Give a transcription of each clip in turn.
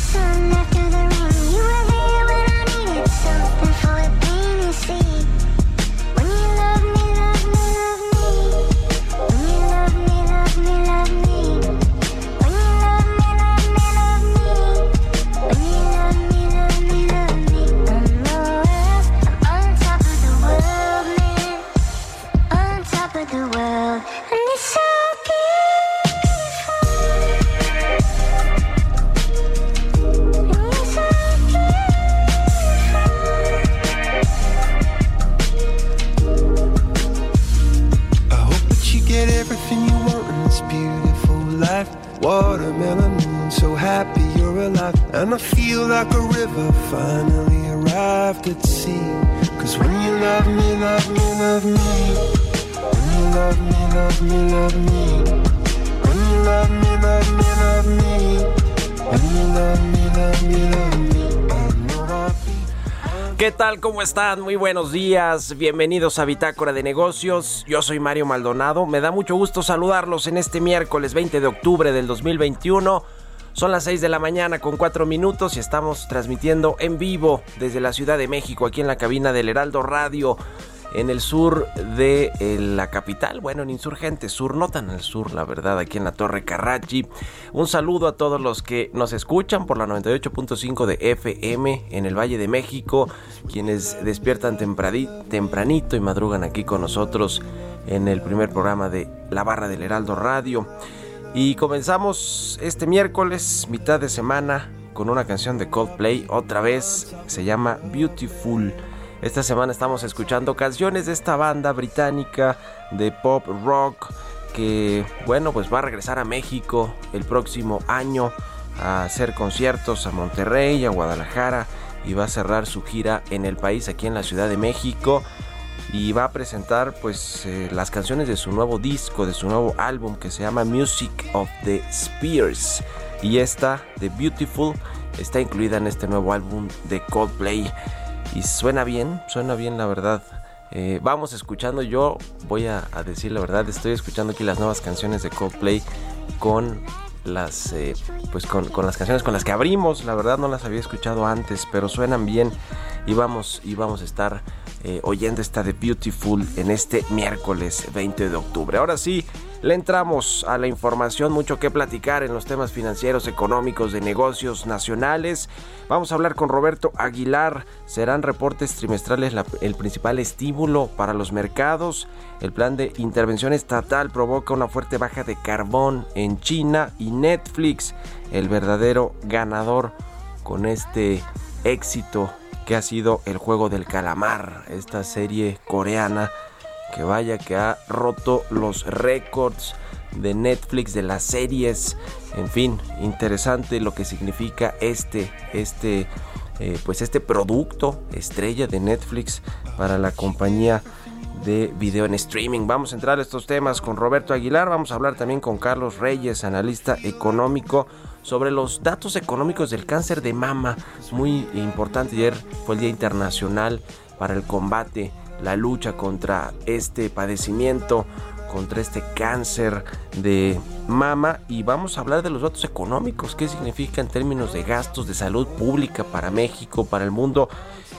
sun after watermelon moon, so happy you're alive. And I feel like a river finally arrived at sea. Cause when you love me, love me, love me. When you love me, love me, love me. When you love me, love me, love me. When you love me, love me, love me. ¿Qué tal? ¿Cómo están? Muy buenos días. Bienvenidos a Bitácora de Negocios. Yo soy Mario Maldonado. Me da mucho gusto saludarlos en este miércoles 20 de octubre del 2021. Son las 6 de la mañana con 4 minutos y estamos transmitiendo en vivo desde la Ciudad de México, aquí en la cabina del Heraldo Radio en el sur de eh, la capital, bueno, en Insurgente Sur, no tan al sur, la verdad, aquí en la Torre Carrachi. Un saludo a todos los que nos escuchan por la 98.5 de FM en el Valle de México, quienes despiertan tempranito y madrugan aquí con nosotros en el primer programa de La Barra del Heraldo Radio. Y comenzamos este miércoles, mitad de semana, con una canción de Coldplay, otra vez, se llama Beautiful. Esta semana estamos escuchando canciones de esta banda británica de pop rock que, bueno, pues va a regresar a México el próximo año a hacer conciertos a Monterrey, a Guadalajara y va a cerrar su gira en el país aquí en la Ciudad de México y va a presentar pues eh, las canciones de su nuevo disco, de su nuevo álbum que se llama Music of the Spears. Y esta The Beautiful está incluida en este nuevo álbum de Coldplay y suena bien, suena bien la verdad. Eh, vamos escuchando, yo voy a, decir la verdad, estoy escuchando aquí las nuevas canciones de Coldplay con las eh, pues con, las canciones con las que abrimos, la verdad no las había escuchado antes, pero suenan bien y vamos, y vamos a estar eh, oyendo esta de Beautiful en este miércoles 20 de octubre. Ahora sí, le entramos a la información, mucho que platicar en los temas financieros, económicos, de negocios nacionales. Vamos a hablar con Roberto Aguilar. Serán reportes trimestrales el principal estímulo para los mercados. El plan de intervención estatal provoca una fuerte baja de carbón en China y Netflix, el verdadero ganador con este éxito que ha sido el juego del calamar, esta serie coreana que vaya que ha roto los récords de Netflix de las series en fin interesante lo que significa este este eh, pues este producto estrella de Netflix para la compañía de video en streaming. Vamos a entrar a estos temas con Roberto Aguilar, vamos a hablar también con Carlos Reyes, analista económico, sobre los datos económicos del cáncer de mama. Muy importante, ayer fue el Día Internacional para el combate la lucha contra este padecimiento, contra este cáncer de mama y vamos a hablar de los datos económicos, qué significa en términos de gastos de salud pública para México, para el mundo.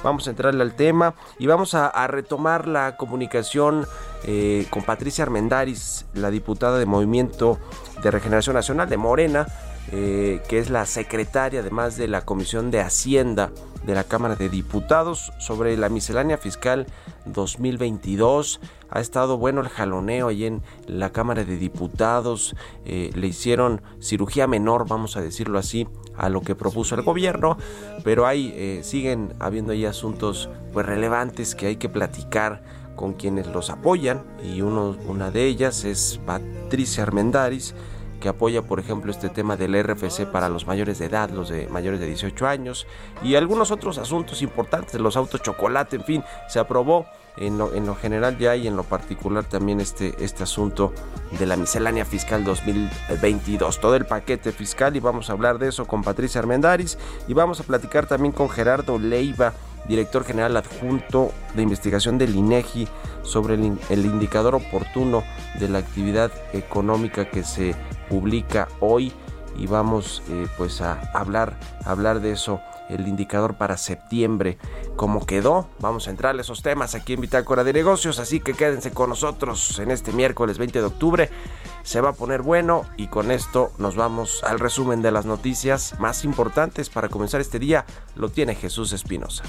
Vamos a entrarle al tema y vamos a, retomar la comunicación eh, con Patricia Armendaris, la diputada de Movimiento de Regeneración Nacional de Morena, eh, que es la secretaria además de la Comisión de Hacienda de la Cámara de Diputados sobre la miscelánea fiscal 2022. Ha estado bueno el jaloneo ahí en la Cámara de Diputados. Eh, le hicieron cirugía menor, vamos a decirlo así, a lo que propuso el gobierno, pero ahí eh, siguen habiendo ahí asuntos pues relevantes que hay que platicar con quienes los apoyan y uno, una de ellas es Patricia Armendaris que apoya, por ejemplo, este tema del RFC para los mayores de edad, los de mayores de 18 años, y algunos otros asuntos importantes, los autos chocolate, en fin, se aprobó en lo, en lo, general ya y en lo particular también este, este asunto de la miscelánea fiscal 2022, todo el paquete fiscal y vamos a hablar de eso con Patricia Armendaris y vamos a platicar también con Gerardo Leiva, director general adjunto de investigación del INEGI sobre el, indicador oportuno de la actividad económica que se publica hoy y vamos eh, pues a hablar, hablar de eso el indicador para septiembre, cómo quedó. Vamos a entrar a esos temas aquí en Bitácora de Negocios, así que quédense con nosotros en este miércoles 20 de octubre. Se va a poner bueno y con esto nos vamos al resumen de las noticias más importantes para comenzar este día. Lo tiene Jesús Espinosa.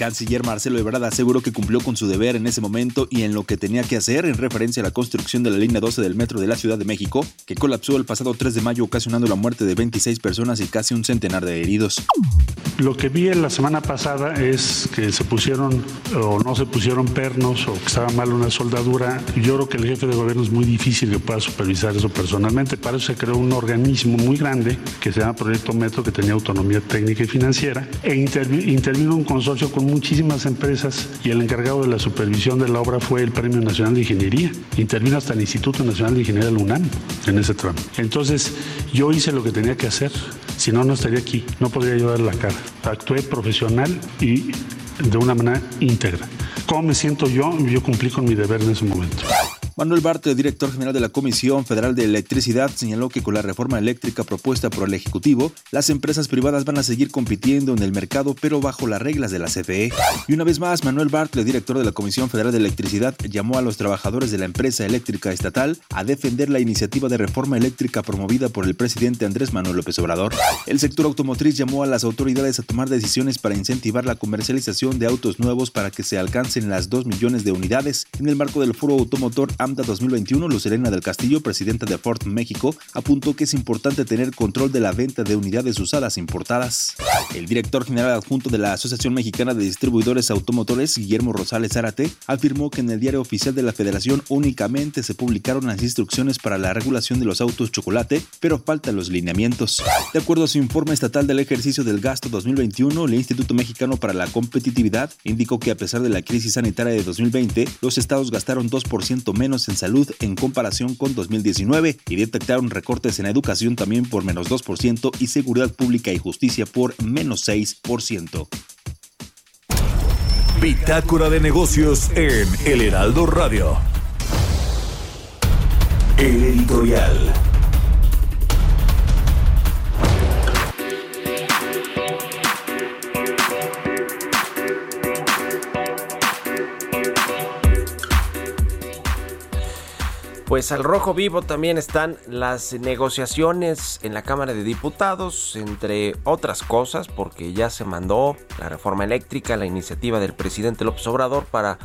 Canciller Marcelo Ebrard aseguró que cumplió con su deber en ese momento y en lo que tenía que hacer en referencia a la construcción de la línea 12 del metro de la Ciudad de México, que colapsó el pasado 3 de mayo ocasionando la muerte de 26 personas y casi un centenar de heridos. Lo que vi la semana pasada es que se pusieron o no se pusieron pernos o que estaba mal una soldadura. Yo creo que el jefe de gobierno es muy difícil que pueda supervisar eso personalmente. Para eso se creó un organismo muy grande que se llama Proyecto Metro, que tenía autonomía técnica y financiera, e intervino un consorcio con muchísimas empresas y el encargado de la supervisión de la obra fue el Premio Nacional de Ingeniería. Intervino hasta el Instituto Nacional de Ingeniería del UNAM en ese tramo. Entonces, yo hice lo que tenía que hacer, si no, no estaría aquí, no podría dar la cara. Actué profesional y de una manera íntegra. ¿Cómo me siento yo? Yo cumplí con mi deber en ese momento. Manuel Bartlett, director general de la Comisión Federal de Electricidad, señaló que con la reforma eléctrica propuesta por el Ejecutivo, las empresas privadas van a seguir compitiendo en el mercado, pero bajo las reglas de la CFE. Y una vez más, Manuel Bartlett, director de la Comisión Federal de Electricidad, llamó a los trabajadores de la empresa eléctrica estatal a defender la iniciativa de reforma eléctrica promovida por el presidente Andrés Manuel López Obrador. El sector automotriz llamó a las autoridades a tomar decisiones para incentivar la comercialización de autos nuevos para que se alcancen las 2 millones de unidades en el marco del foro automotor 2021, Lucerena del Castillo, presidenta de Ford México, apuntó que es importante tener control de la venta de unidades usadas importadas. El director general adjunto de la Asociación Mexicana de Distribuidores Automotores, Guillermo Rosales Zárate, afirmó que en el diario oficial de la Federación únicamente se publicaron las instrucciones para la regulación de los autos chocolate, pero faltan los lineamientos. De acuerdo a su informe estatal del ejercicio del gasto 2021, el Instituto Mexicano para la Competitividad indicó que a pesar de la crisis sanitaria de 2020, los estados gastaron 2% menos en salud en comparación con 2019 y detectaron recortes en educación también por menos 2% y seguridad pública y justicia por menos 6%. Bitácora de negocios en El Heraldo Radio. El editorial. Pues al rojo vivo también están las negociaciones en la Cámara de Diputados, entre otras cosas, porque ya se mandó la reforma eléctrica, la iniciativa del presidente López Obrador para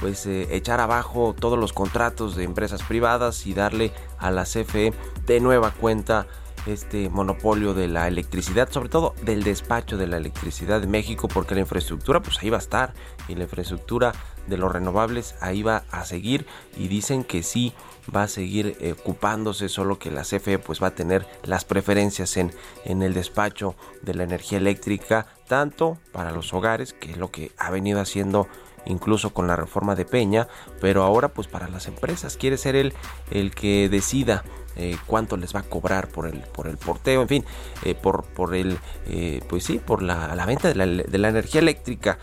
pues eh, echar abajo todos los contratos de empresas privadas y darle a la CFE de nueva cuenta este monopolio de la electricidad, sobre todo del despacho de la electricidad de México, porque la infraestructura pues ahí va a estar y la infraestructura de los renovables ahí va a seguir y dicen que sí va a seguir ocupándose, solo que la CFE pues va a tener las preferencias en, en el despacho de la energía eléctrica, tanto para los hogares, que es lo que ha venido haciendo incluso con la reforma de Peña, pero ahora pues para las empresas. Quiere ser él el que decida eh, cuánto les va a cobrar por el por el porteo, en fin, eh, por por el pues sí, por la, venta de la, energía eléctrica.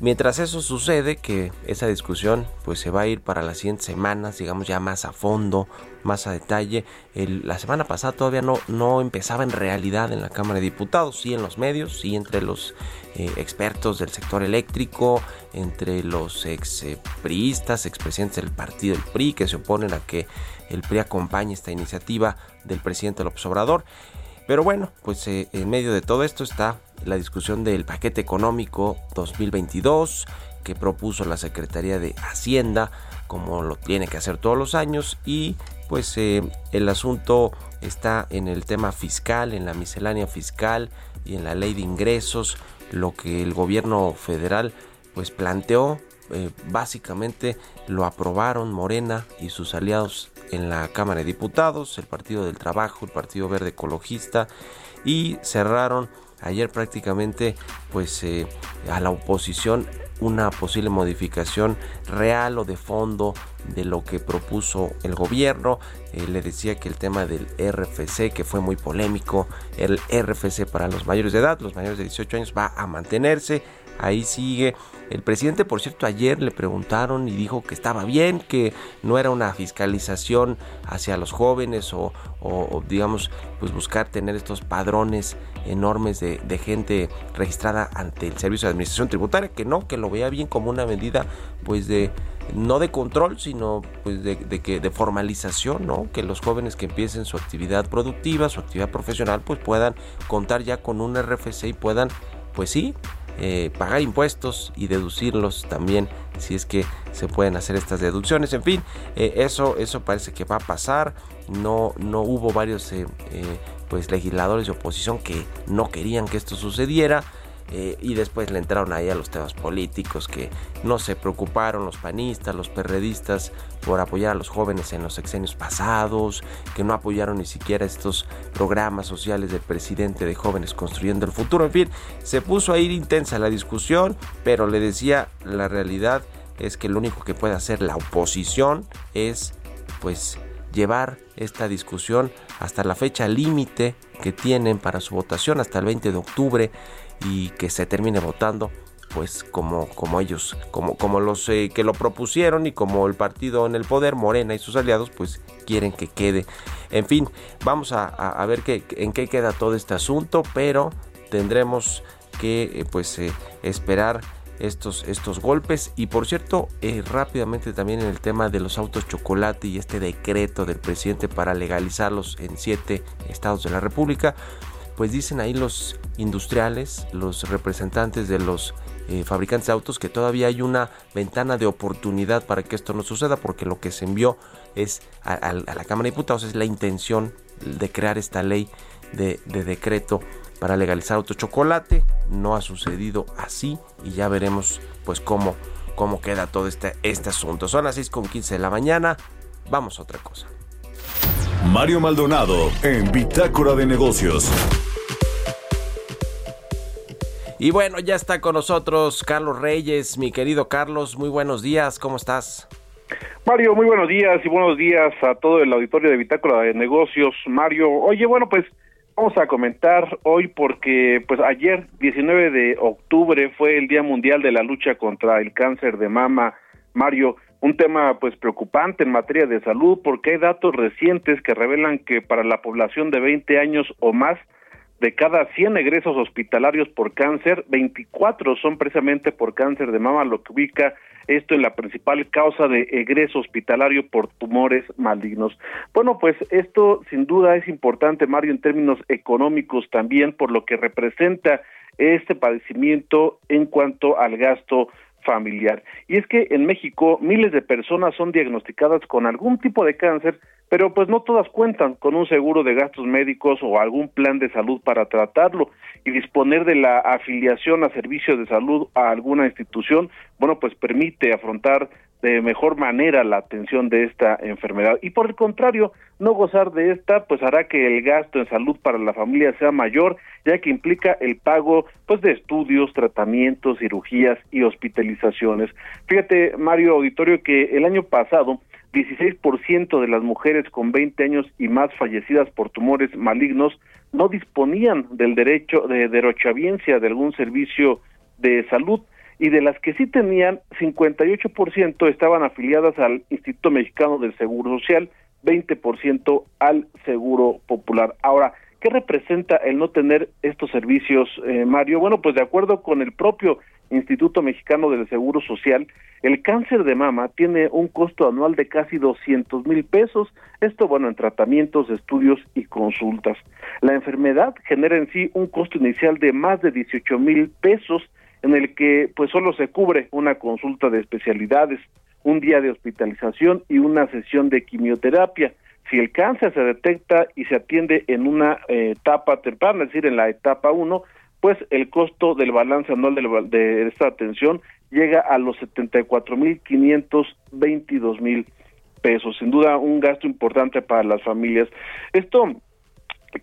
Mientras eso sucede, que esa discusión pues se va a ir para las siguientes semanas, digamos ya más a fondo, más a detalle. la semana pasada todavía no, no empezaba en realidad en la Cámara de Diputados, sí en los medios, sí entre los eh, expertos del sector eléctrico, entre los ex eh, priistas, expresidentes del partido del PRI, que se oponen a que el PRI acompañe esta iniciativa del presidente López Obrador. Pero bueno, pues eh, en medio de todo esto está la discusión del paquete económico 2022 que propuso la Secretaría de Hacienda, como lo tiene que hacer todos los años, y pues eh, el asunto está en el tema fiscal, en la miscelánea fiscal y en la ley de ingresos, lo que el gobierno federal pues planteó, eh, básicamente lo aprobaron Morena y sus aliados en la Cámara de Diputados, el Partido del Trabajo, el Partido Verde Ecologista y cerraron ayer prácticamente pues eh, a la oposición una posible modificación real o de fondo de lo que propuso el gobierno. Eh, le decía que el tema del RFC, que fue muy polémico, el RFC para los mayores de edad, los mayores de 18 años, va a mantenerse ahí sigue. El presidente, por cierto, ayer le preguntaron y dijo que estaba bien, que no era una fiscalización hacia los jóvenes o, digamos, pues buscar tener estos padrones enormes de, gente registrada ante el Servicio de Administración Tributaria, que no, que lo veía bien como una medida, pues de no de control, sino pues de, que de formalización, ¿no? Que los jóvenes que empiecen su actividad productiva, su actividad profesional, pues puedan contar ya con un RFC y puedan, pues sí, eh, pagar impuestos y deducirlos también si es que se pueden hacer estas deducciones. En fin eh, eso eso parece que va a pasar. No no hubo varios eh, pues legisladores de oposición que no querían que esto sucediera eh, y después le entraron ahí a los temas políticos que no se preocuparon los panistas, los perredistas por apoyar a los jóvenes en los sexenios pasados, que no apoyaron ni siquiera estos programas sociales del presidente de jóvenes construyendo el futuro, en fin, se puso a ir intensa la discusión, pero le decía la realidad es que lo único que puede hacer la oposición es pues llevar esta discusión hasta la fecha límite que tienen para su votación hasta el 20 de octubre y que se termine votando pues como, como ellos, como, como los eh, que lo propusieron y como el partido en el poder, Morena y sus aliados, pues quieren que quede. En fin, vamos a, ver qué, en qué queda todo este asunto, pero tendremos que eh, pues eh, esperar estos, estos golpes. Y por cierto, rápidamente también en el tema de los autos chocolate y este decreto del presidente para legalizarlos en siete estados de la República, pues dicen ahí los industriales, los representantes de los eh, fabricantes de autos que todavía hay una ventana de oportunidad para que esto no suceda porque lo que se envió es a, la Cámara de Diputados es la intención de crear esta ley de, decreto para legalizar autochocolate no ha sucedido así y ya veremos pues cómo, cómo queda todo este, este asunto. Son las 6 con 15 de la mañana. Vamos a otra cosa. Mario Maldonado en Bitácora de Negocios. Y bueno, ya está con nosotros Carlos Reyes, mi querido Carlos, muy buenos días, ¿cómo estás? Mario, muy buenos días y buenos días a todo el auditorio de Bitácora de Negocios. Mario, oye, bueno, pues vamos a comentar hoy porque pues ayer, 19 de octubre, fue el Día Mundial de la Lucha contra el Cáncer de Mama. Mario, un tema pues preocupante en materia de salud porque hay datos recientes que revelan que para la población de 20 años o más, de cada 100 egresos hospitalarios por cáncer, 24 son precisamente por cáncer de mama, lo que ubica esto en la principal causa de egreso hospitalario por tumores malignos. Bueno, pues esto sin duda es importante, Mario, en términos económicos también, por lo que representa este padecimiento en cuanto al gasto familiar. Y es que en México miles de personas son diagnosticadas con algún tipo de cáncer, pero pues no todas cuentan con un seguro de gastos médicos o algún plan de salud para tratarlo y disponer de la afiliación a servicios de salud a alguna institución, bueno, pues permite afrontar de mejor manera la atención de esta enfermedad y por el contrario no gozar de esta pues hará que el gasto en salud para la familia sea mayor ya que implica el pago pues de estudios, tratamientos, cirugías y hospitalizaciones. Fíjate Mario Auditorio que el año pasado 16% de las mujeres con 20 años y más fallecidas por tumores malignos no disponían del derecho de derochaviencia de algún servicio de salud y de las que sí tenían, 58% estaban afiliadas al Instituto Mexicano del Seguro Social, 20% al Seguro Popular. Ahora, ¿qué representa el no tener estos servicios, eh, Mario? Bueno, pues de acuerdo con el propio Instituto Mexicano del Seguro Social, el cáncer de mama tiene un costo anual de casi 200 mil pesos, esto bueno en tratamientos, estudios y consultas. La enfermedad genera en sí un costo inicial de más de 18 mil pesos, en el que pues solo se cubre una consulta de especialidades, un día de hospitalización y una sesión de quimioterapia. Si el cáncer se detecta y se atiende en una eh, etapa temprana, es decir, en la etapa 1, pues el costo del balance anual de, de esta atención llega a los 74.522 mil pesos. Sin duda, un gasto importante para las familias. Esto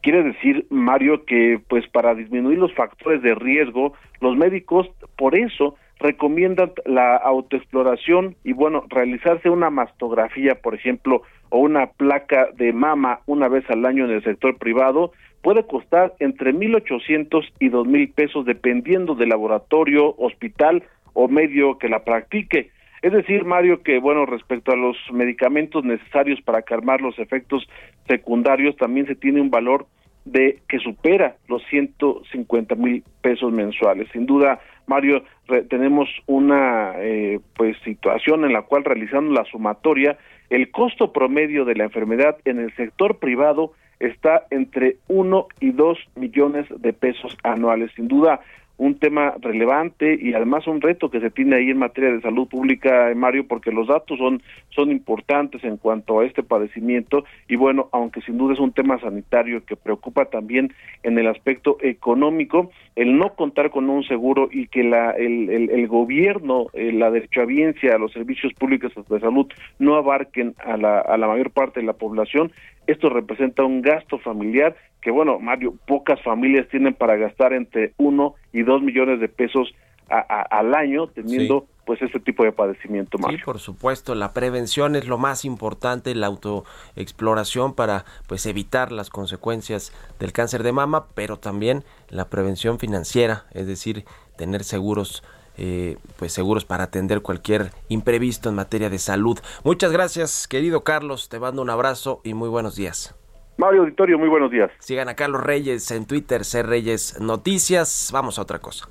quiere decir, Mario, que pues para disminuir los factores de riesgo, los médicos por eso recomiendan la autoexploración y bueno, realizarse una mastografía, por ejemplo, o una placa de mama una vez al año en el sector privado, puede costar entre 1.800 y 2.000 pesos dependiendo del laboratorio, hospital o medio que la practique. Es decir, Mario, que bueno, respecto a los medicamentos necesarios para calmar los efectos secundarios, también se tiene un valor de que supera los 150 mil pesos mensuales. Sin duda, Mario, tenemos una eh, pues situación en la cual realizando la sumatoria, el costo promedio de la enfermedad en el sector privado está entre 1 y 2 millones de pesos anuales. Sin duda, un tema relevante y además un reto que se tiene ahí en materia de salud pública, Mario, porque los datos son, son importantes en cuanto a este padecimiento y bueno, aunque sin duda es un tema sanitario que preocupa también en el aspecto económico, el no contar con un seguro y que la, el, el, gobierno, eh, la derechohabiencia, los servicios públicos de salud no abarquen a la, a la mayor parte de la población, esto representa un gasto familiar que bueno, Mario, pocas familias tienen para gastar entre uno y dos millones de pesos al año teniendo pues este tipo de padecimiento, Mario. Sí, por supuesto, la prevención es lo más importante, la autoexploración para pues evitar las consecuencias del cáncer de mama, pero también la prevención financiera, es decir, tener seguros eh, pues seguros para atender cualquier imprevisto en materia de salud. Muchas gracias, querido Carlos, te mando un abrazo y muy buenos días. Mario Auditorio, muy buenos días. Sigan a Carlos Reyes en Twitter, C Reyes Noticias. Vamos a otra cosa.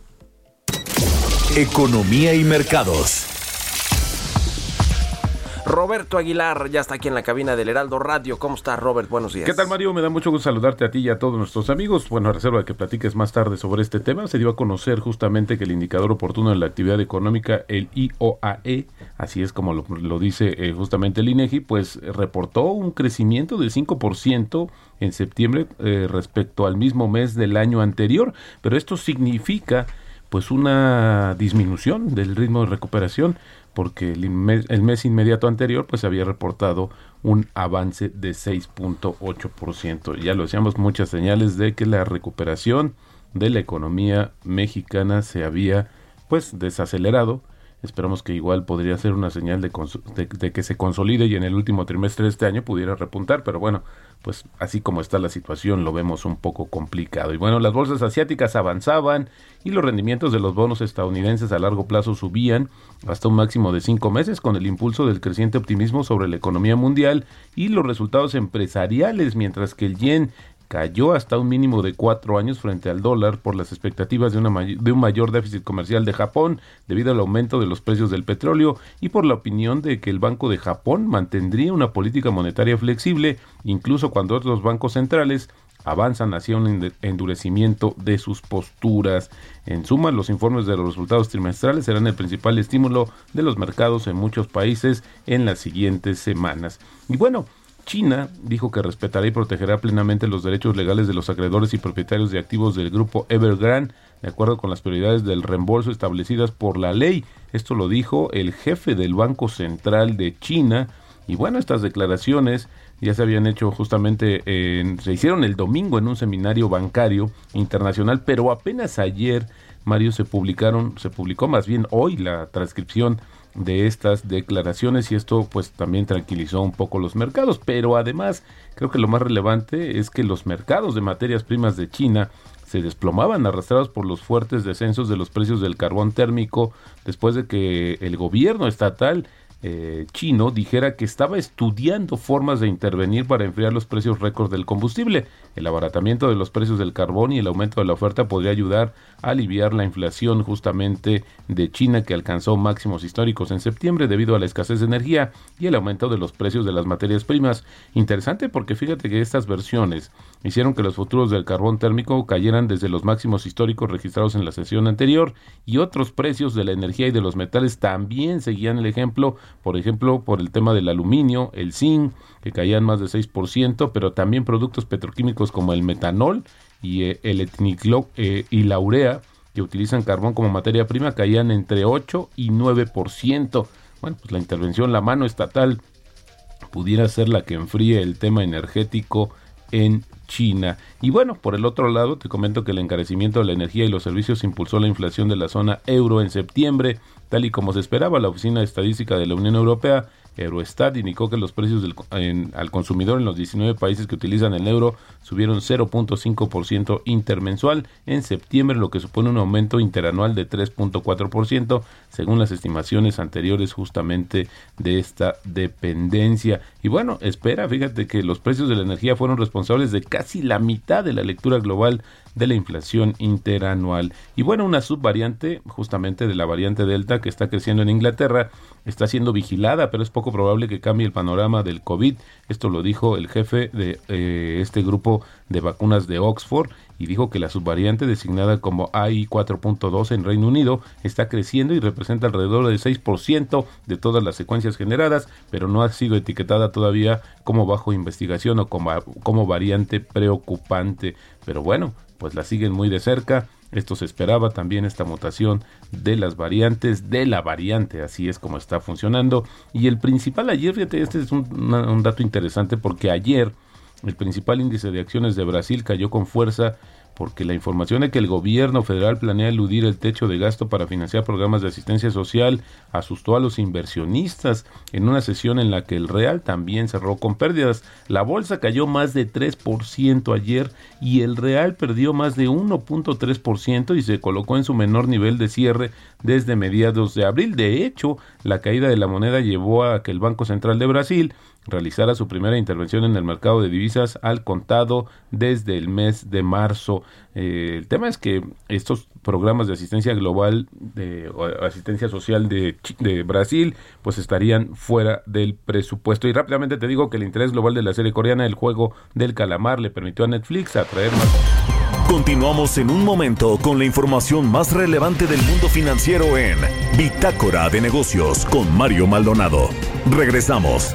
Economía y mercados. Roberto Aguilar ya está aquí en la cabina del Heraldo Radio. ¿Cómo está, Robert? Buenos días. ¿Qué tal, Mario? Me da mucho gusto saludarte a ti y a todos nuestros amigos. Bueno, reserva de que platiques más tarde sobre este tema, se dio a conocer justamente que el indicador oportuno de la actividad económica, el IOAE, así es como lo, dice eh, justamente el INEGI, pues reportó un crecimiento del 5% en septiembre eh, respecto al mismo mes del año anterior. Pero esto significa pues una disminución del ritmo de recuperación porque el mes, inmediato anterior pues había reportado un avance de 6.8%. Ya lo decíamos, muchas señales de que la recuperación de la economía mexicana se había pues desacelerado. Esperamos que igual podría ser una señal de, de, que se consolide y en el último trimestre de este año pudiera repuntar, pero bueno, pues así como está la situación lo vemos un poco complicado. Y bueno, las bolsas asiáticas avanzaban y los rendimientos de los bonos estadounidenses a largo plazo subían hasta un máximo de cinco meses con el impulso del creciente optimismo sobre la economía mundial y los resultados empresariales, mientras que el yen cayó hasta un mínimo de cuatro años frente al dólar por las expectativas de, una de un mayor déficit comercial de Japón debido al aumento de los precios del petróleo y por la opinión de que el Banco de Japón mantendría una política monetaria flexible incluso cuando otros bancos centrales avanzan hacia un endurecimiento de sus posturas. En suma, los informes de los resultados trimestrales serán el principal estímulo de los mercados en muchos países en las siguientes semanas. Y bueno, China dijo que respetará y protegerá plenamente los derechos legales de los acreedores y propietarios de activos del grupo Evergrande, de acuerdo con las prioridades del reembolso establecidas por la ley. Esto lo dijo el jefe del Banco Central de China. Y bueno, estas declaraciones ya se habían hecho justamente, se hicieron el domingo en un seminario bancario internacional, pero apenas ayer, Mario, se publicaron, se publicó más bien hoy la transcripción de estas declaraciones y esto pues también tranquilizó un poco los mercados, pero además creo que lo más relevante es que los mercados de materias primas de China se desplomaban arrastrados por los fuertes descensos de los precios del carbón térmico después de que el gobierno estatal eh, chino dijera que estaba estudiando formas de intervenir para enfriar los precios récord del combustible. El abaratamiento de los precios del carbón y el aumento de la oferta podría ayudar a aliviar la inflación justamente de China que alcanzó máximos históricos en septiembre debido a la escasez de energía y el aumento de los precios de las materias primas. Interesante porque fíjate que estas versiones hicieron que los futuros del carbón térmico cayeran desde los máximos históricos registrados en la sesión anterior y otros precios de la energía y de los metales también seguían el ejemplo por ejemplo, por el tema del aluminio, el zinc, que caían más de 6%, pero también productos petroquímicos como el metanol y eh, el etniclo eh, y la urea, que utilizan carbón como materia prima, caían entre 8 y 9%. Bueno, pues la intervención, la mano estatal, pudiera ser la que enfríe el tema energético en China. Y bueno, por el otro lado, te comento que el encarecimiento de la energía y los servicios impulsó la inflación de la zona euro en septiembre, tal y como se esperaba. La Oficina Estadística de la Unión Europea Eurostat indicó que los precios del, al consumidor en los 19 países que utilizan el euro subieron 0.5% intermensual en septiembre, lo que supone un aumento interanual de 3.4%, según las estimaciones anteriores justamente de esta dependencia. Y bueno, espera, fíjate que los precios de la energía fueron responsables de casi la mitad de la lectura global de la inflación interanual. Y bueno, una subvariante justamente de la variante Delta que está creciendo en Inglaterra está siendo vigilada, pero es poco probable que cambie el panorama del COVID. Esto lo dijo el jefe de eh, este grupo de vacunas de Oxford y dijo que la subvariante designada como AI 4.2 en Reino Unido está creciendo y representa alrededor del 6% de todas las secuencias generadas, pero no ha sido etiquetada todavía como bajo investigación o como, como variante preocupante. Pero bueno, pues la siguen muy de cerca. Esto se esperaba también esta mutación de las variantes, de la variante, así es como está funcionando. Y el principal ayer, fíjate, este es un, un dato interesante porque ayer el principal índice de acciones de Brasil cayó con fuerza porque la información de que el gobierno federal planea eludir el techo de gasto para financiar programas de asistencia social asustó a los inversionistas en una sesión en la que el real también cerró con pérdidas. La bolsa cayó más de 3% ayer y el real perdió más de 1.3% y se colocó en su menor nivel de cierre desde mediados de abril. De hecho, la caída de la moneda llevó a que el Banco Central de Brasil realizara su primera intervención en el mercado de divisas al contado desde el mes de marzo. Eh, el tema es que estos programas de asistencia global de, o asistencia social de, de, Brasil pues estarían fuera del presupuesto. Y rápidamente te digo que el interés global de la serie coreana El juego del calamar le permitió a Netflix atraer más... Continuamos en un momento con la información más relevante del mundo financiero en Bitácora de Negocios con Mario Maldonado. Regresamos.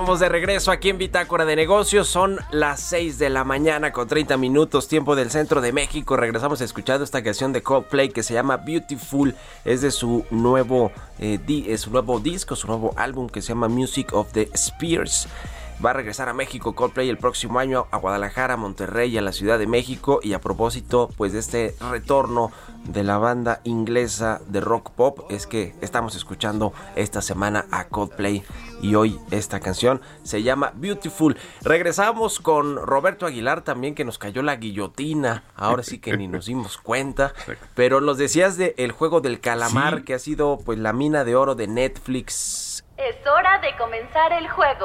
Estamos de regreso aquí en Bitácora de Negocios. Son las 6 de la mañana con 30 minutos, tiempo del centro de México. Regresamos escuchando esta canción de Coldplay que se llama Beautiful. Es de su nuevo, eh, su nuevo disco, su nuevo álbum que se llama Music of the Spears. Va a regresar a México Coldplay el próximo año, a Guadalajara, Monterrey, a la Ciudad de México. Y a propósito, pues de este retorno de la banda inglesa de rock pop, es que estamos escuchando esta semana a Coldplay. Y hoy esta canción se llama Beautiful. Regresamos con Roberto Aguilar también, que nos cayó la guillotina. Ahora sí que ni nos dimos cuenta. Pero nos decías de El juego del calamar, que ha sido pues la mina de oro de Netflix. Es hora de comenzar el juego.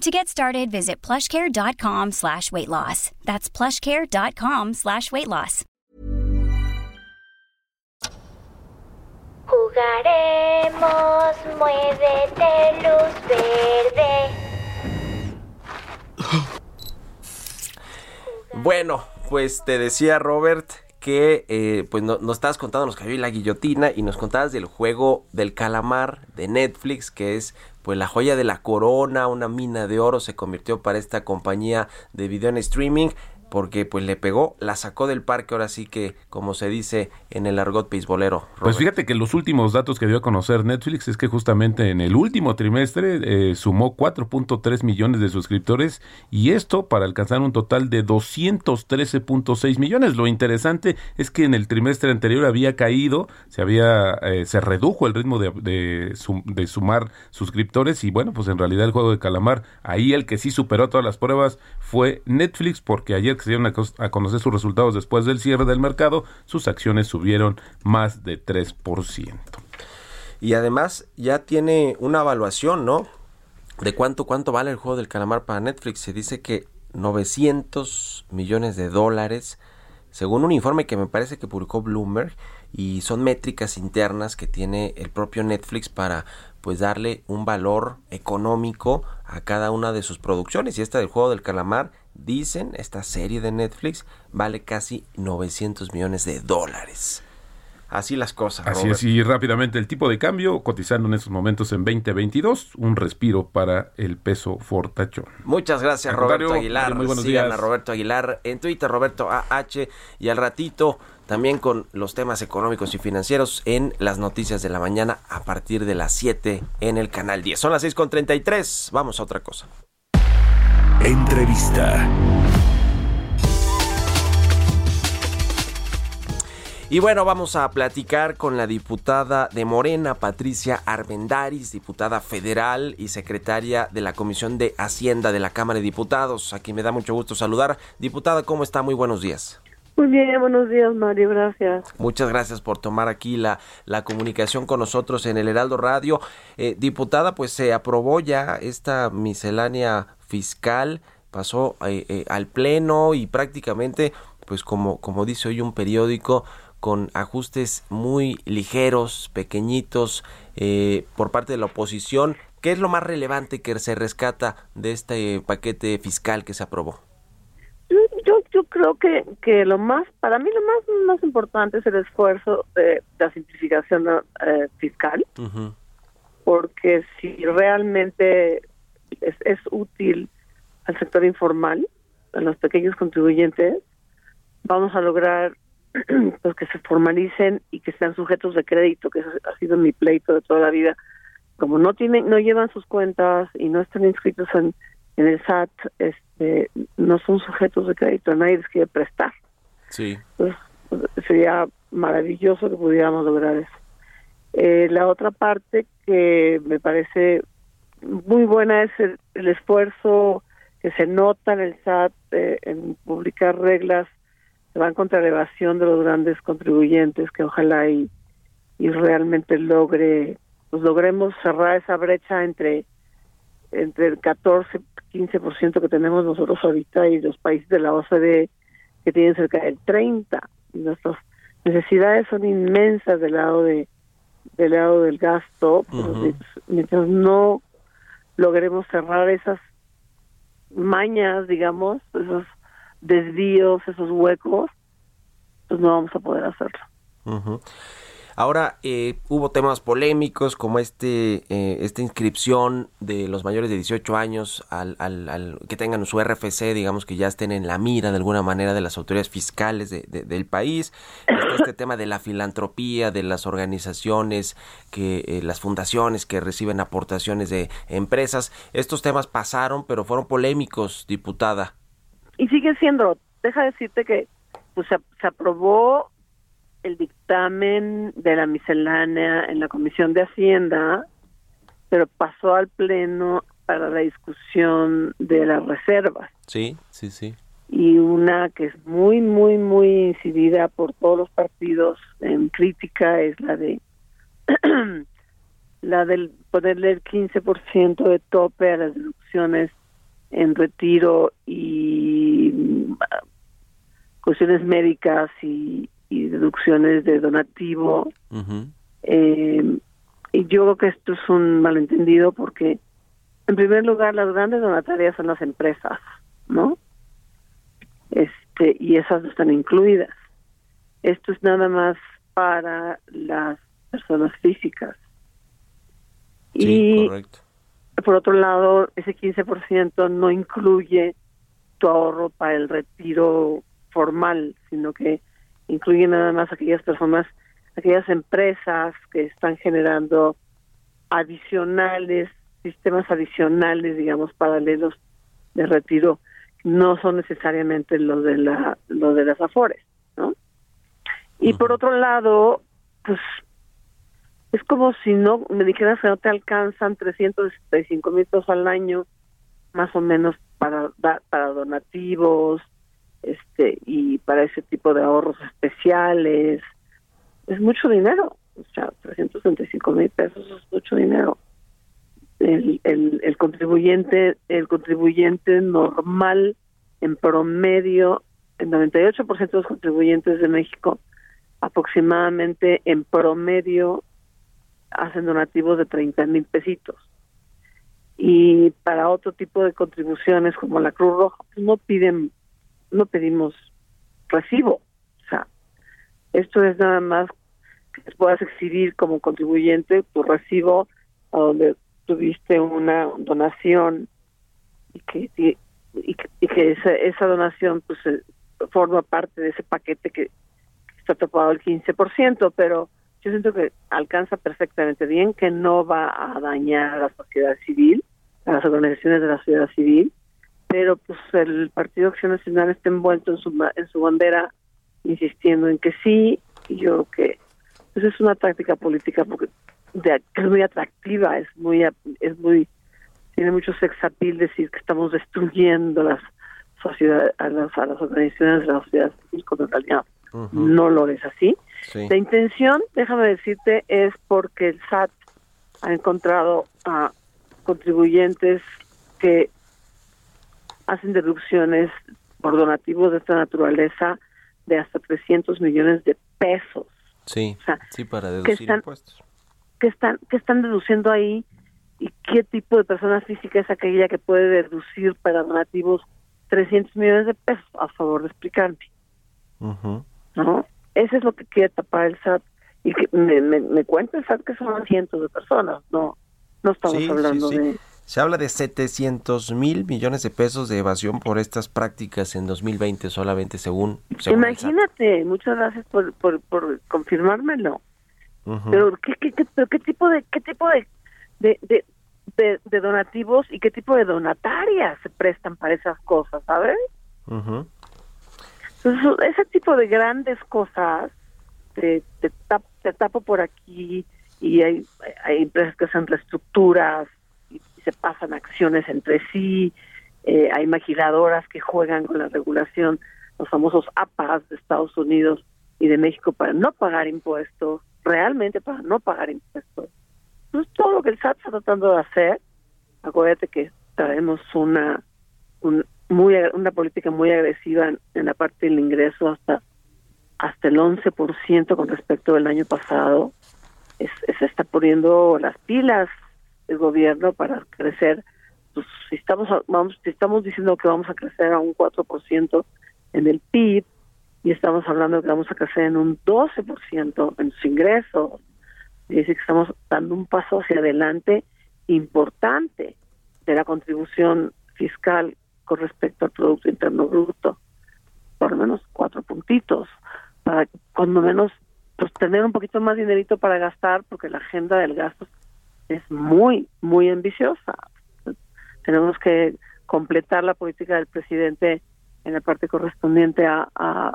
To get started, visit plushcare.com slash weight loss. That's plushcare.com slash weight loss. Jugaremos, muévete, luz verde. Bueno, pues te decía Robert que eh, pues no- nos estabas contando, nos cayó la guillotina y nos contabas del juego del calamar de Netflix, que es pues la joya de la corona, una mina de oro se convirtió para esta compañía de video en streaming porque pues le pegó, la sacó del parque ahora sí que como se dice en el argot beisbolero. Pues fíjate que los últimos datos que dio a conocer Netflix es que justamente en el último trimestre eh, sumó 4.3 millones de suscriptores y esto para alcanzar un total de 213.6 millones. Lo interesante es que en el trimestre anterior había caído, se había eh, se redujo el ritmo de sumar suscriptores y bueno, pues en realidad el juego de calamar ahí el que sí superó todas las pruebas fue Netflix porque ayer que se dieron a, conocer sus resultados después del cierre del mercado, sus acciones subieron más de 3%. Y además ya tiene una evaluación, ¿no? De cuánto cuánto vale el juego del calamar para Netflix. Se dice que 900 millones de dólares, según un informe que me parece que publicó Bloomberg, y son métricas internas que tiene el propio Netflix para pues darle un valor económico a cada una de sus producciones. Y esta del juego del calamar, dicen, esta serie de Netflix vale casi 900 millones de dólares. Así las cosas. Así Robert. es, y rápidamente el tipo de cambio cotizando en estos momentos en 2022, un respiro para el peso fortachón. Muchas gracias, Roberto Aguilar. muy buenos Sigan días. a Roberto Aguilar en Twitter, Roberto AH, y al ratito también con los temas económicos y financieros en las noticias de la mañana a partir de las 7 en el canal 10. Son las 6 con 33. Vamos a otra cosa. Entrevista. Y bueno, vamos a platicar con la diputada de Morena, Patricia Armendaris, diputada federal y secretaria de la Comisión de Hacienda de la Cámara de Diputados, a quien me da mucho gusto saludar. Diputada, ¿cómo está? Muy buenos días. Muy bien, buenos días, Mario, gracias. Muchas gracias por tomar aquí la, la comunicación con nosotros en el Heraldo Radio. Eh, diputada, pues se aprobó ya esta miscelánea fiscal, pasó eh, eh, al Pleno y prácticamente, pues como, como dice hoy un periódico, con ajustes muy ligeros, pequeñitos, eh, por parte de la oposición. ¿Qué es lo más relevante que se rescata de este paquete fiscal que se aprobó? Yo, yo, creo que, que lo más, para mí lo más, más importante es el esfuerzo de la simplificación fiscal, porque si realmente es, es útil al sector informal, a los pequeños contribuyentes, vamos a lograr pues que se formalicen y que sean sujetos de crédito, que ha sido mi pleito de toda la vida. Como no tienen, no llevan sus cuentas y no están inscritos en, en el SAT, este, no son sujetos de crédito, nadie les quiere prestar. Sí. Pues, pues, sería maravilloso que pudiéramos lograr eso. Eh, la otra parte que me parece muy buena es el, el esfuerzo que se nota en el SAT eh, en publicar reglas que van contra la evasión de los grandes contribuyentes, que ojalá y, y realmente logre, pues logremos cerrar esa brecha entre entre el 14, 15% que tenemos nosotros ahorita y los países de la OCDE que tienen cerca del 30. Y nuestras necesidades son inmensas del lado de del lado del gasto, mientras, mientras no logremos cerrar esas mañas, digamos, esos desvíos, esos huecos, pues no vamos a poder hacerlo. Ahora, eh, hubo temas polémicos como este eh, esta inscripción de los mayores de 18 años al, al, al- que tengan su RFC, digamos que ya estén en la mira de alguna manera de las autoridades fiscales de- de- del país. Este tema de la filantropía, de las organizaciones, que eh, las fundaciones que reciben aportaciones de empresas. Estos temas pasaron, pero fueron polémicos, diputada. Y sigue siendo, deja decirte que pues se, se aprobó el dictamen de la miscelánea en la Comisión de Hacienda, pero pasó al Pleno para la discusión de las reservas. Sí, sí, sí. y una que es muy, muy, muy incidida por todos los partidos en crítica es la de la del ponerle el 15% de tope a las deducciones en retiro y mm, cuestiones médicas y, y deducciones de donativo. Eh, y yo creo que esto es un malentendido porque, en primer lugar, las grandes donatarias son las empresas, ¿no? Este, y esas no están incluidas. Esto es nada más para las personas físicas. Sí, y correcto. por otro lado, ese 15% no incluye tu ahorro para el retiro formal, sino que incluye nada más aquellas personas, aquellas empresas que están generando adicionales, sistemas adicionales, digamos, paralelos de retiro, no son necesariamente los de la los de las afores, ¿no? Y por otro lado, pues es como si no me dijeras que no te alcanzan 365 mil pesos al año, más o menos para para donativos, este y para ese tipo de ahorros especiales. Es mucho dinero, o sea, 365 mil pesos es mucho dinero. El, el, el contribuyente el contribuyente normal en promedio el 98% de los contribuyentes de México aproximadamente en promedio hacen donativos de 30 mil pesitos. Y para otro tipo de contribuciones como la Cruz Roja, pues no piden, no pedimos recibo. O sea, esto es nada más que puedas exhibir como contribuyente tu recibo a donde tuviste una donación y que y, que- esa, esa donación pues eh, forma parte de ese paquete que está topado el 15%, pero yo siento que alcanza perfectamente bien, que no va a dañar a la sociedad civil, a las organizaciones de la sociedad civil, pero pues el Partido Acción Nacional está envuelto en su, en su bandera insistiendo en que sí, y yo creo que pues es una táctica política porque de- que es muy atractiva, es muy es muy tiene mucho sex appeal decir que estamos destruyendo las sociedades a las, a las organizaciones de la sociedad civil en realidad Ujú. no lo es así. Sí. La intención, déjame decirte, es porque el SAT ha encontrado a contribuyentes que hacen deducciones por donativos de esta naturaleza de hasta 300 millones de pesos Sí, O sea, sí, para que deducir están- impuestos. que están que están deduciendo ahí y qué tipo de persona física es aquella que puede deducir para donativos 300 millones de pesos a favor de explicarme. ¿no? Eso es lo que quiere tapar el SAT. Y que me, me, me cuenta el SAT que son cientos de personas, no no estamos Sí, sí, hablando sí. de... Se habla de 700 mil millones de pesos de evasión por estas prácticas en 2020 solamente según... Imagínate, muchas gracias por, por, por confirmármelo. Pero ¿qué, qué, qué, pero qué tipo de qué tipo de de, de, de- de donativos y qué tipo de donatarias se prestan para esas cosas, ¿sabes? Ujú. Entonces, ese tipo de grandes cosas te, te, tap- te tapo por aquí y hay, hay empresas que hacen reestructuras se pasan acciones entre sí, eh, hay maquiladoras que juegan con la regulación, los famosos APAs de Estados Unidos y de México para no pagar impuestos, realmente para no pagar impuestos. Entonces, todo lo que el SAT está tratando de hacer, acuérdate que traemos una un- muy una política muy agresiva en, la parte del ingreso hasta hasta el 11% con respecto del año pasado. Se está poniendo las pilas el gobierno para crecer pues, si estamos vamos si estamos diciendo que vamos a crecer a un 4% en el PIB y estamos hablando que vamos a crecer en un 12% en sus ingresos es decir que estamos dando un paso hacia adelante importante de la contribución fiscal con respecto al Producto Interno Bruto, por lo menos cuatro puntitos, para cuando menos pues tener un poquito más dinerito para gastar, porque la agenda del gasto es muy, muy ambiciosa. Tenemos que completar la política del presidente en la parte correspondiente a, a,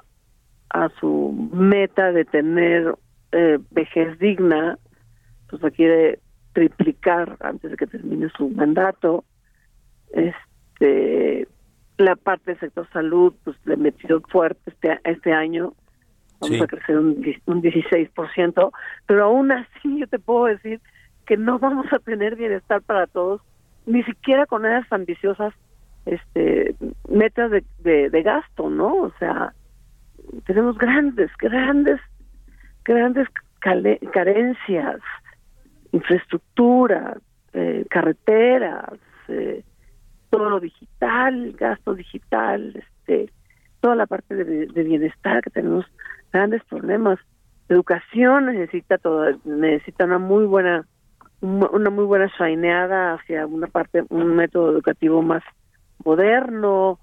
a su meta de tener eh, vejez digna, pues requiere triplicar antes de que termine su mandato. Este, la parte del sector salud, pues le metió fuerte este, este año. Vamos Sí. a crecer un, un 16%, pero aún así yo te puedo decir que no vamos a tener bienestar para todos, ni siquiera con esas ambiciosas este metas de, de, de gasto, ¿no? O sea, tenemos grandes, grandes, grandes carencias, infraestructura, eh, carreteras, eh, todo lo digital, gasto digital, este, toda la parte de, bienestar que tenemos grandes problemas. Educación necesita todo, necesita una muy buena una muy buena shineada hacia una parte, un método educativo más moderno.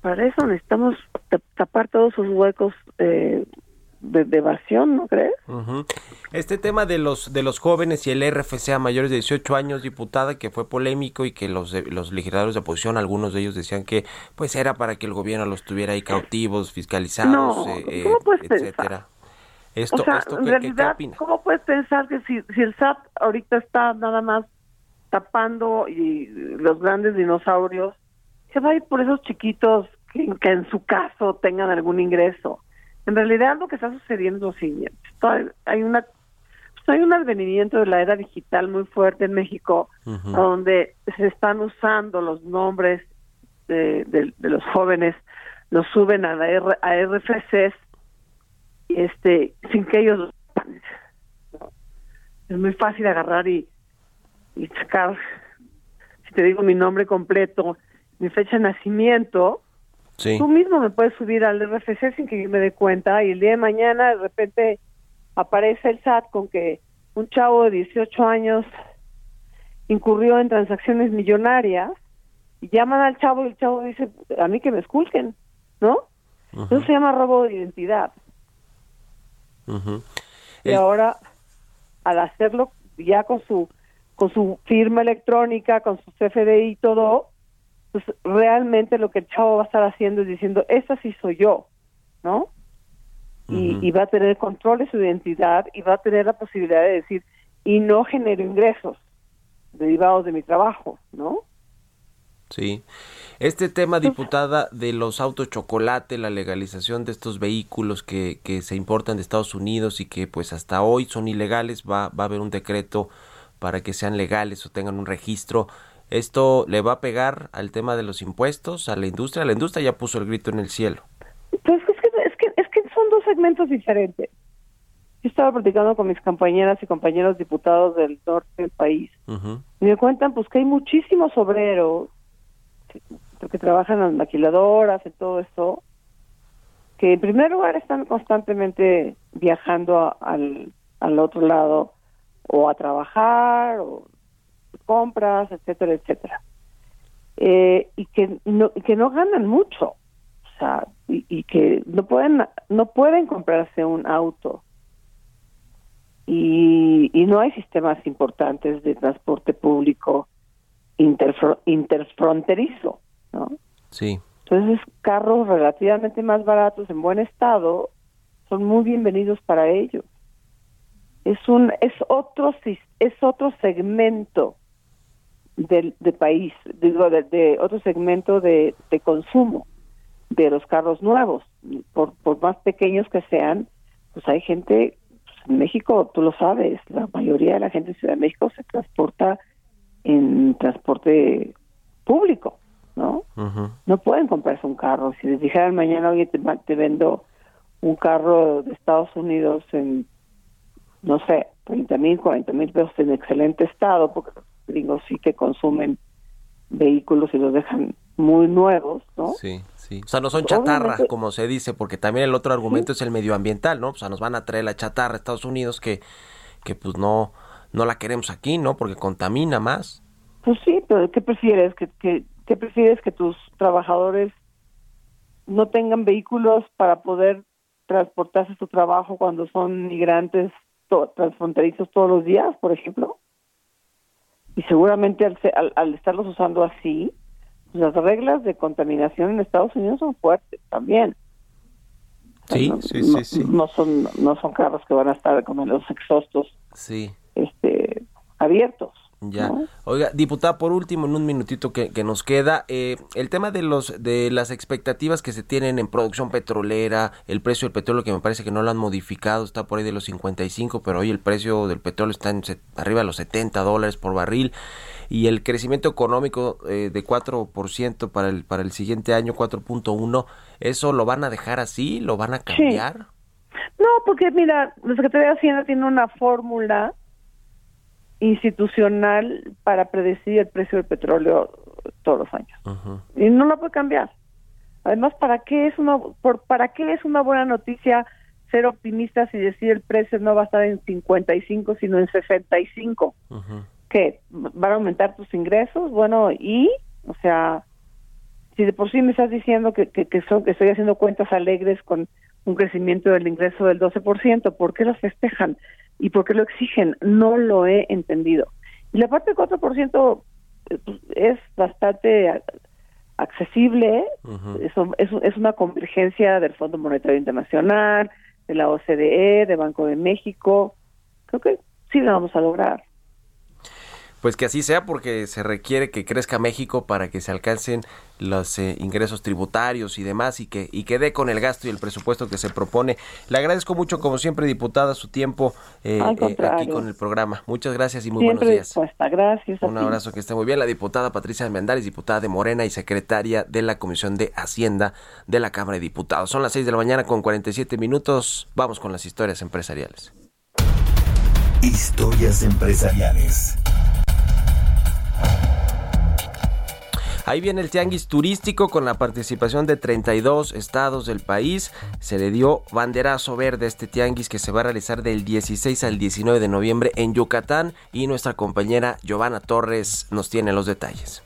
Para eso necesitamos tapar todos esos huecos eh, de, evasión, ¿no crees? Este tema de los de los jóvenes y el RFC a mayores de 18 años, diputada, que fue polémico y que los los legisladores de oposición, algunos de ellos decían que pues era para que el gobierno los tuviera ahí cautivos, fiscalizados, eh, etcétera. Esto, o sea, en realidad, ¿cómo puedes pensar que si, si el SAT ahorita está nada más tapando y los grandes dinosaurios, se va a ir por esos chiquitos que, que en su caso tengan algún ingreso? En realidad lo que está sucediendo es lo siguiente. Hay una hay un advenimiento de la era digital muy fuerte en México, donde se están usando los nombres de, de, los jóvenes, los suben a, la R, a RFCs este, sin que ellos es muy fácil agarrar y, y sacar, si te digo mi nombre completo, mi fecha de nacimiento, Tú mismo me puedes subir al RFC sin que yo me dé cuenta y el día de mañana de repente aparece el SAT con que un chavo de 18 años incurrió en transacciones millonarias y llaman al chavo y el chavo dice, a mí que me esculquen, ¿no? Eso se llama robo de identidad. Y ahora, al hacerlo ya con su con su firma electrónica, con su CFDI y todo, pues realmente lo que el chavo va a estar haciendo es diciendo, esa sí soy yo, ¿no? y, va a tener control de su identidad y va a tener la posibilidad de decir, y no genero ingresos derivados de mi trabajo, ¿no? Sí. Este tema, diputada, de los autos chocolate, la legalización de estos vehículos que, que se importan de Estados Unidos y que pues hasta hoy son ilegales, va, va a haber un decreto para que sean legales o tengan un registro. ¿Esto le va a pegar al tema de los impuestos, a la industria? La industria ya puso el grito en el cielo. Pues es que, es que, es que son dos segmentos diferentes. Yo estaba platicando con mis compañeras y compañeros diputados del norte del país y me cuentan pues que hay muchísimos obreros que, trabajan en las maquiladoras, y todo eso, que en primer lugar están constantemente viajando al, al otro lado o a trabajar o compras, etcétera, etcétera. Eh, y que no, que no ganan mucho, o sea, y, que no pueden, no pueden comprarse un auto. Y, y no hay sistemas importantes de transporte público interfronterizo, ¿no? Sí. Entonces, carros relativamente más baratos en buen estado son muy bienvenidos para ellos. Es un es otro es otro segmento del de país, digo, de, otro segmento de, de, consumo de los carros nuevos. Por, por más pequeños que sean, pues hay gente, pues en México, tú lo sabes, la mayoría de la gente en Ciudad de México se transporta en transporte público, ¿no? No pueden comprarse un carro. Si les dijeran mañana, oye, te, te vendo un carro de Estados Unidos en, no sé, 30 mil, 40 mil pesos en excelente estado, porque gringos sí que consumen vehículos y los dejan muy nuevos, ¿no? Sí, sí. O sea, no son chatarra, como se dice, porque también el otro argumento es el medioambiental, ¿no? O sea, nos van a traer la chatarra a Estados Unidos que, que pues no, no la queremos aquí, ¿no? Porque contamina más. Pues sí, pero ¿qué prefieres? ¿Que, que, ¿Qué prefieres que tus trabajadores no tengan vehículos para poder transportarse a su trabajo cuando son migrantes transfronterizos todos los días, por ejemplo? y seguramente al, al, estarlos usando así, pues las reglas de contaminación en Estados Unidos son fuertes también. Sí, sí, sí, sí. No son, no son carros que van a estar como los exhaustos sí. Este, abiertos. Ya. Oiga, diputada, por último, en un minutito que, que nos queda, eh, el tema de los de las expectativas que se tienen en producción petrolera, el precio del petróleo que me parece que no lo han modificado, está por ahí de los 55, pero hoy el precio del petróleo está en, arriba de los 70 dólares por barril y el crecimiento económico eh, de 4% para el para el siguiente año, 4.1, ¿eso lo van a dejar así? ¿Lo van a cambiar? No, porque mira, la Secretaría de Hacienda tiene una fórmula institucional para predecir el precio del petróleo todos los años. Y no la puede cambiar. Además, ¿para qué es una por, para qué es una buena noticia ser optimistas y decir el precio no va a estar en 55 sino en 65? que van a aumentar tus ingresos, bueno, y o sea, si de por sí me estás diciendo que que, que, son, que estoy haciendo cuentas alegres con un crecimiento del ingreso del 12%, ¿por qué lo festejan? ¿Y por qué lo exigen? No lo he entendido. Y la parte del 4% eh, pues, es bastante accesible, Eso es, es una convergencia del Fondo Monetario Internacional, de la OCDE, de Banco de México. Creo que sí lo vamos a lograr pues que así sea porque se requiere que crezca México para que se alcancen los eh, ingresos tributarios y demás y que y que dé con el gasto y el presupuesto que se propone. Le agradezco mucho como siempre diputada su tiempo eh, eh, aquí con el programa. Muchas gracias y muy buenos días. Gracias. Un abrazo que esté muy bien. La diputada Patricia Almendares, diputada de Morena y secretaria de la Comisión de Hacienda de la Cámara de Diputados. Son las 6 de la mañana con 47 minutos. Vamos con las historias empresariales. Historias empresariales. Ahí viene el tianguis turístico con la participación de 32 estados del país. Se le dio banderazo verde a este tianguis que se va a realizar del 16 al 19 de noviembre en Yucatán y nuestra compañera Giovanna Torres nos tiene los detalles.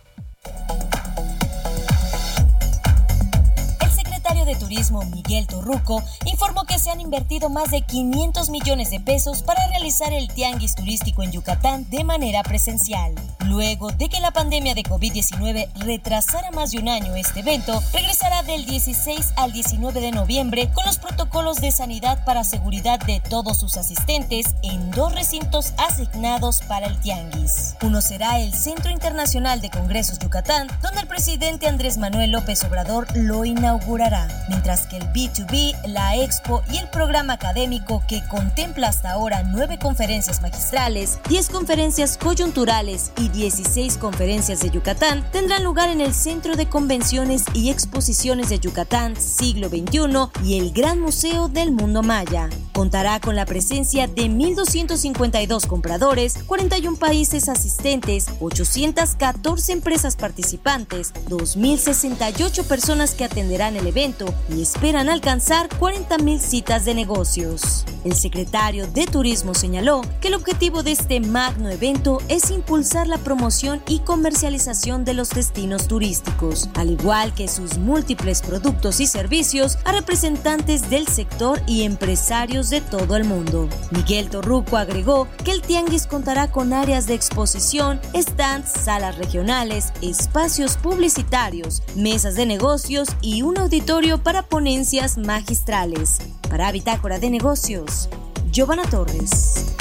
De Turismo Miguel Torruco informó que se han invertido más de 500 millones de pesos para realizar el tianguis turístico en Yucatán de manera presencial. Luego de que la pandemia de COVID-19 retrasara más de un año este evento, regresará del 16 al 19 de noviembre con los protocolos de sanidad para seguridad de todos sus asistentes en dos recintos asignados para el tianguis. Uno será el Centro Internacional de Congresos Yucatán, donde el presidente Andrés Manuel López Obrador lo inaugurará mientras que el B2B, la Expo y el programa académico que contempla hasta ahora nueve conferencias magistrales, 10 conferencias coyunturales y 16 conferencias de Yucatán tendrán lugar en el Centro de Convenciones y Exposiciones de Yucatán Siglo XXI y el Gran Museo del Mundo Maya. Contará con la presencia de 1.252 compradores, 41 países asistentes, 814 empresas participantes, 2.068 personas que atenderán el evento y esperan alcanzar 40.000 citas de negocios. El secretario de Turismo señaló que el objetivo de este magno evento es impulsar la promoción y comercialización de los destinos turísticos, al igual que sus múltiples productos y servicios a representantes del sector y empresarios de todo el mundo. Miguel Torruco agregó que el Tianguis contará con áreas de exposición, stands, salas regionales, espacios publicitarios, mesas de negocios y un auditorio para ponencias magistrales. Para Bitácora de Negocios, Giovanna Torres.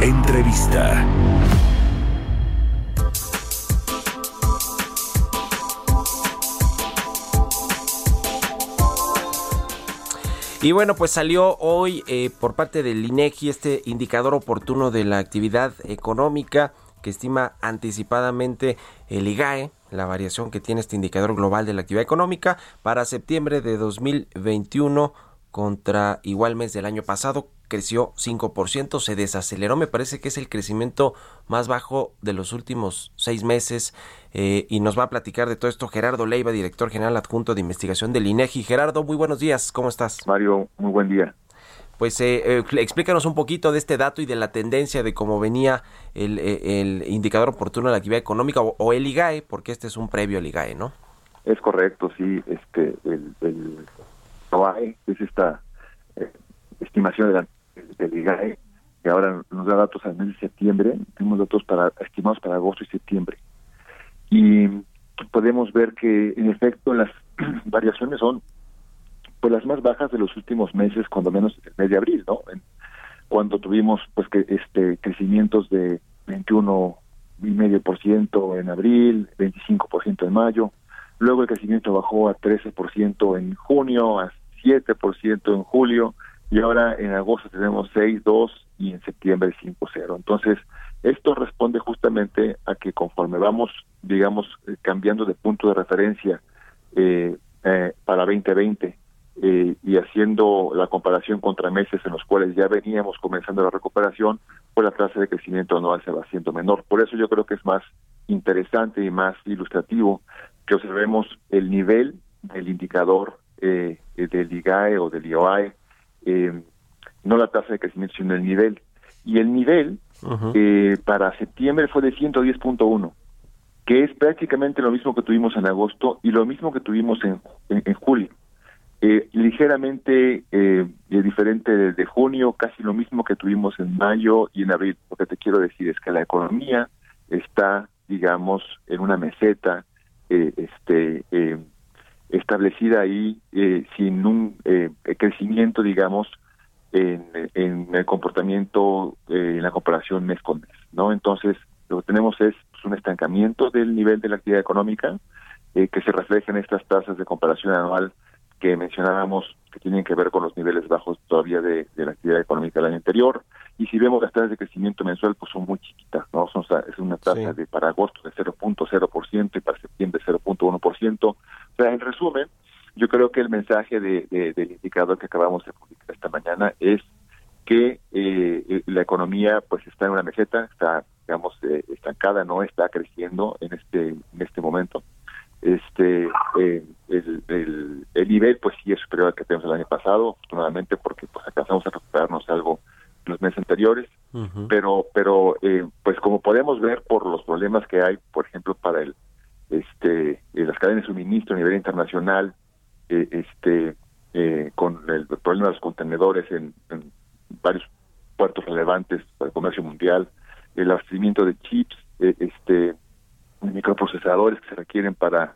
Entrevista. Y bueno, pues salió hoy eh, por parte del INEGI este indicador oportuno de la actividad económica que estima anticipadamente el IGAE, la variación que tiene este indicador global de la actividad económica para septiembre de 2021 contra igual mes del año pasado creció 5%, se desaceleró, me parece que es el crecimiento más bajo de los últimos seis meses eh, y nos va a platicar de todo esto Gerardo Leiva, director general adjunto de investigación del INEGI. Gerardo, muy buenos días, ¿cómo estás? Mario, muy buen día pues eh, eh, explícanos un poquito de este dato y de la tendencia de cómo venía el, eh, indicador oportuno de la actividad económica o, el IGAE, porque este es un previo al IGAE, ¿no? Es correcto, sí. Este, el, el es esta estimación de del IGAE, que ahora nos da datos al mes de septiembre. Tenemos datos para estimados para agosto y septiembre. Y podemos ver que, en efecto, las variaciones son pues las más bajas de los últimos meses, cuando menos el mes de abril, ¿no? cuando tuvimos pues que este crecimientos de 21 y medio por ciento en abril, 25 por ciento en mayo, luego el crecimiento bajó a 13 por ciento en junio, a 7 por ciento en julio y ahora en agosto tenemos 6, 2 y en septiembre 5, 0. Entonces esto responde justamente a que conforme vamos, digamos, eh, cambiando de punto de referencia eh, eh, para 2020 eh, y haciendo la comparación contra meses en los cuales ya veníamos comenzando la recuperación, pues la tasa de crecimiento anual se va haciendo menor. Por eso yo creo que es más interesante y más ilustrativo que observemos el nivel del indicador eh, del IGAE o del IOAE, eh, no la tasa de crecimiento, sino el nivel. Y el nivel eh, para septiembre fue de 110.1, que es prácticamente lo mismo que tuvimos en agosto y lo mismo que tuvimos en, en, julio. Eh, ligeramente eh, diferente desde junio, casi lo mismo que tuvimos en mayo y en abril. Lo que te quiero decir es que la economía está, digamos, en una meseta eh, este eh, establecida ahí eh, sin un eh, crecimiento, digamos, en, en el comportamiento, en la comparación mes con mes, ¿no? Entonces, lo que tenemos es pues, un estancamiento del nivel de la actividad económica que se refleja en estas tasas de comparación anual que mencionábamos que tienen que ver con los niveles bajos todavía de, de la actividad económica del año anterior. Y si vemos las tasas de crecimiento mensual, pues son muy chiquitas, ¿no? Son, es una tasa de para agosto de 0.0% y para septiembre 0.1%. O sea, en resumen, yo creo que el mensaje de, de, del indicador que acabamos de publicar esta mañana es que eh, la economía pues está en una meseta, está digamos eh, estancada, no está creciendo en este en este momento este eh, el, el, el, nivel pues sí es superior al que tenemos el año pasado afortunadamente porque pues alcanzamos a recuperarnos algo en los meses anteriores uh -huh. pero pero eh, pues como podemos ver por los problemas que hay por ejemplo para el este eh, las cadenas de suministro a nivel internacional eh, este con el problema de los contenedores en, en varios puertos relevantes para el comercio mundial el abastecimiento de chips este microprocesadores que se requieren para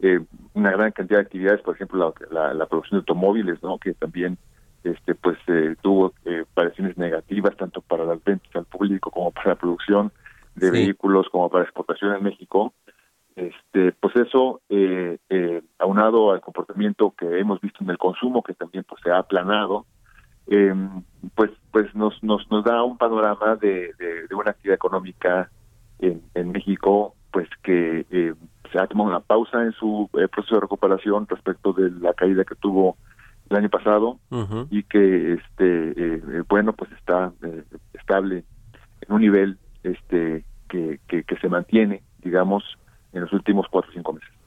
eh, una gran cantidad de actividades, por ejemplo, la, la, la producción de automóviles, ¿no? que también este pues eh, tuvo eh, variaciones negativas tanto para las ventas al público como para la producción de sí. vehículos como para exportación en México este pues eso eh, eh, aunado al comportamiento que hemos visto en el consumo que también pues se ha aplanado eh, pues pues nos nos nos da un panorama de, de, de una actividad económica en, en México pues que eh, se ha tomado una pausa en su eh, proceso de recuperación respecto de la caída que tuvo el año pasado uh -huh. y que este eh, bueno pues está eh, estable en un nivel este que, que, que se mantiene digamos en los últimos cuatro o cinco meses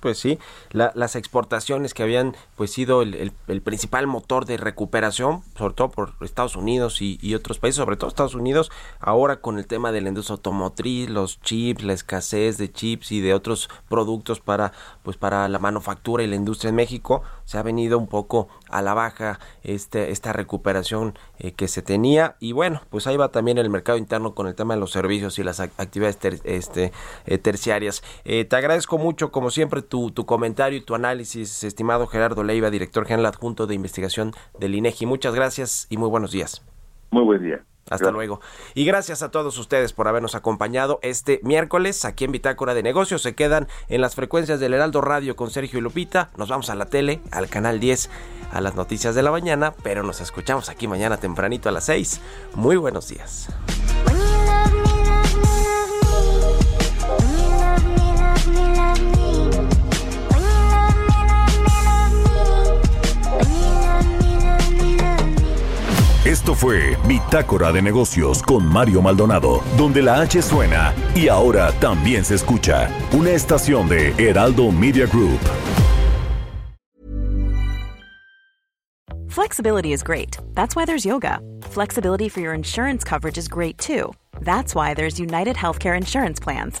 Pues sí, la, las exportaciones que habían pues sido el, principal motor de recuperación, sobre todo por Estados Unidos y, y, otros países, sobre todo Estados Unidos, ahora con el tema de la industria automotriz, los chips, la escasez de chips y de otros productos para pues para la manufactura y la industria en México, se ha venido un poco a la baja este, esta recuperación eh, que se tenía y bueno, pues ahí va también el mercado interno con el tema de los servicios y las actividades ter, este, eh, terciarias. Eh, te agradezco mucho como siempre tu, tu comentario y tu análisis, estimado Gerardo Leiva, director general adjunto de investigación del INEGI. Muchas gracias y muy buenos días. Muy buen día. Hasta luego. Y gracias a todos ustedes por habernos acompañado este miércoles aquí en Bitácora de Negocios. Se quedan en las frecuencias del Heraldo Radio con Sergio y Lupita. Nos vamos a la tele, al canal 10, a las noticias de la mañana, pero nos escuchamos aquí mañana tempranito a las 6. Muy buenos días. Esto fue Bitácora de Negocios con Mario Maldonado, donde la H suena y ahora también se escucha. Una estación de Heraldo Media Group. Flexibility is great. That's why there's yoga. Flexibility for your insurance coverage is great too. That's why there's United Healthcare Insurance Plans.